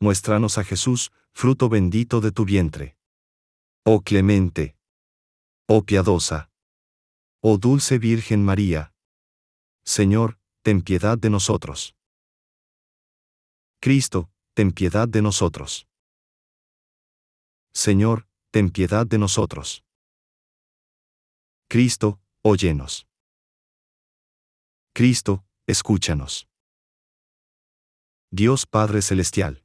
muéstranos a Jesús, fruto bendito de tu vientre. Oh clemente. Oh piadosa. Oh dulce Virgen María. Señor, ten piedad de nosotros. Cristo, ten piedad de nosotros. Señor, ten piedad de nosotros. Cristo, óyenos. Cristo, escúchanos. Dios Padre Celestial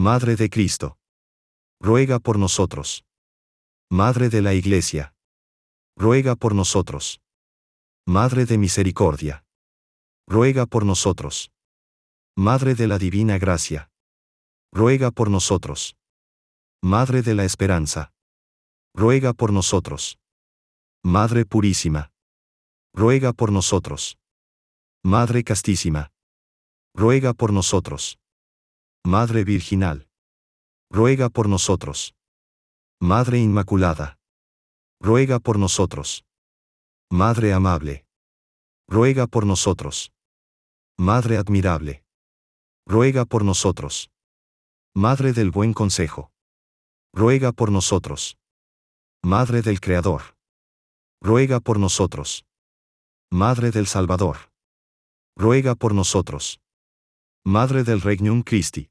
Madre de Cristo. Ruega por nosotros. Madre de la Iglesia. Ruega por nosotros. Madre de Misericordia. Ruega por nosotros. Madre de la Divina Gracia. Ruega por nosotros. Madre de la Esperanza. Ruega por nosotros. Madre Purísima. Ruega por nosotros. Madre Castísima. Ruega por nosotros. Madre Virginal. Ruega por nosotros. Madre Inmaculada. Ruega por nosotros. Madre Amable. Ruega por nosotros. Madre Admirable. Ruega por nosotros. Madre del Buen Consejo. Ruega por nosotros. Madre del Creador. Ruega por nosotros. Madre del Salvador. Ruega por nosotros. Madre del Regnum Christi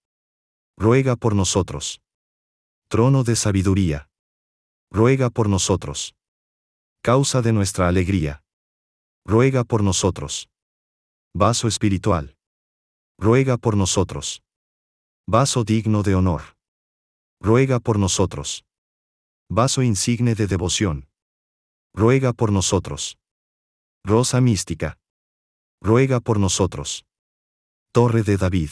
ruega por nosotros. Trono de sabiduría, ruega por nosotros. Causa de nuestra alegría, ruega por nosotros. Vaso espiritual, ruega por nosotros. Vaso digno de honor, ruega por nosotros. Vaso insigne de devoción, ruega por nosotros. Rosa mística, ruega por nosotros. Torre de David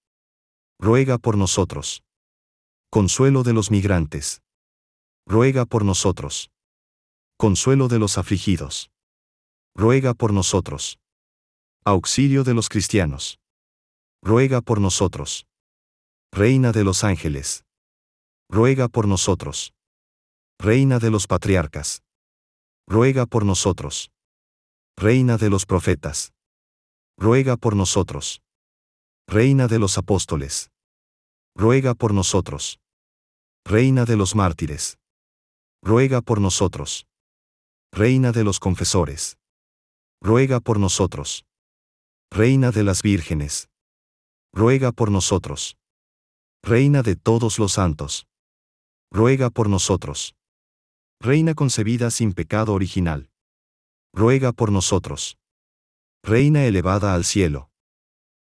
ruega por nosotros. Consuelo de los migrantes. Ruega por nosotros. Consuelo de los afligidos. Ruega por nosotros. Auxilio de los cristianos. Ruega por nosotros. Reina de los ángeles. Ruega por nosotros. Reina de los patriarcas. Ruega por nosotros. Reina de los profetas. Ruega por nosotros. Reina de los apóstoles. Ruega por nosotros. Reina de los mártires. Ruega por nosotros. Reina de los confesores. Ruega por nosotros. Reina de las vírgenes. Ruega por nosotros. Reina de todos los santos. Ruega por nosotros. Reina concebida sin pecado original. Ruega por nosotros. Reina elevada al cielo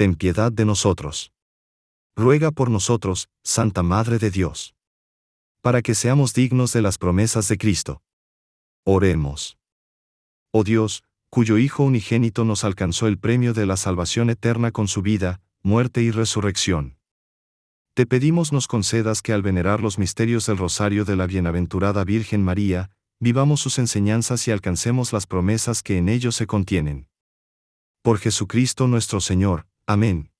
Ten piedad de nosotros. Ruega por nosotros, Santa Madre de Dios. Para que seamos dignos de las promesas de Cristo. Oremos. Oh Dios, cuyo Hijo unigénito nos alcanzó el premio de la salvación eterna con su vida, muerte y resurrección. Te pedimos nos concedas que al venerar los misterios del rosario de la bienaventurada Virgen María, vivamos sus enseñanzas y alcancemos las promesas que en ellos se contienen. Por Jesucristo nuestro Señor. Amén.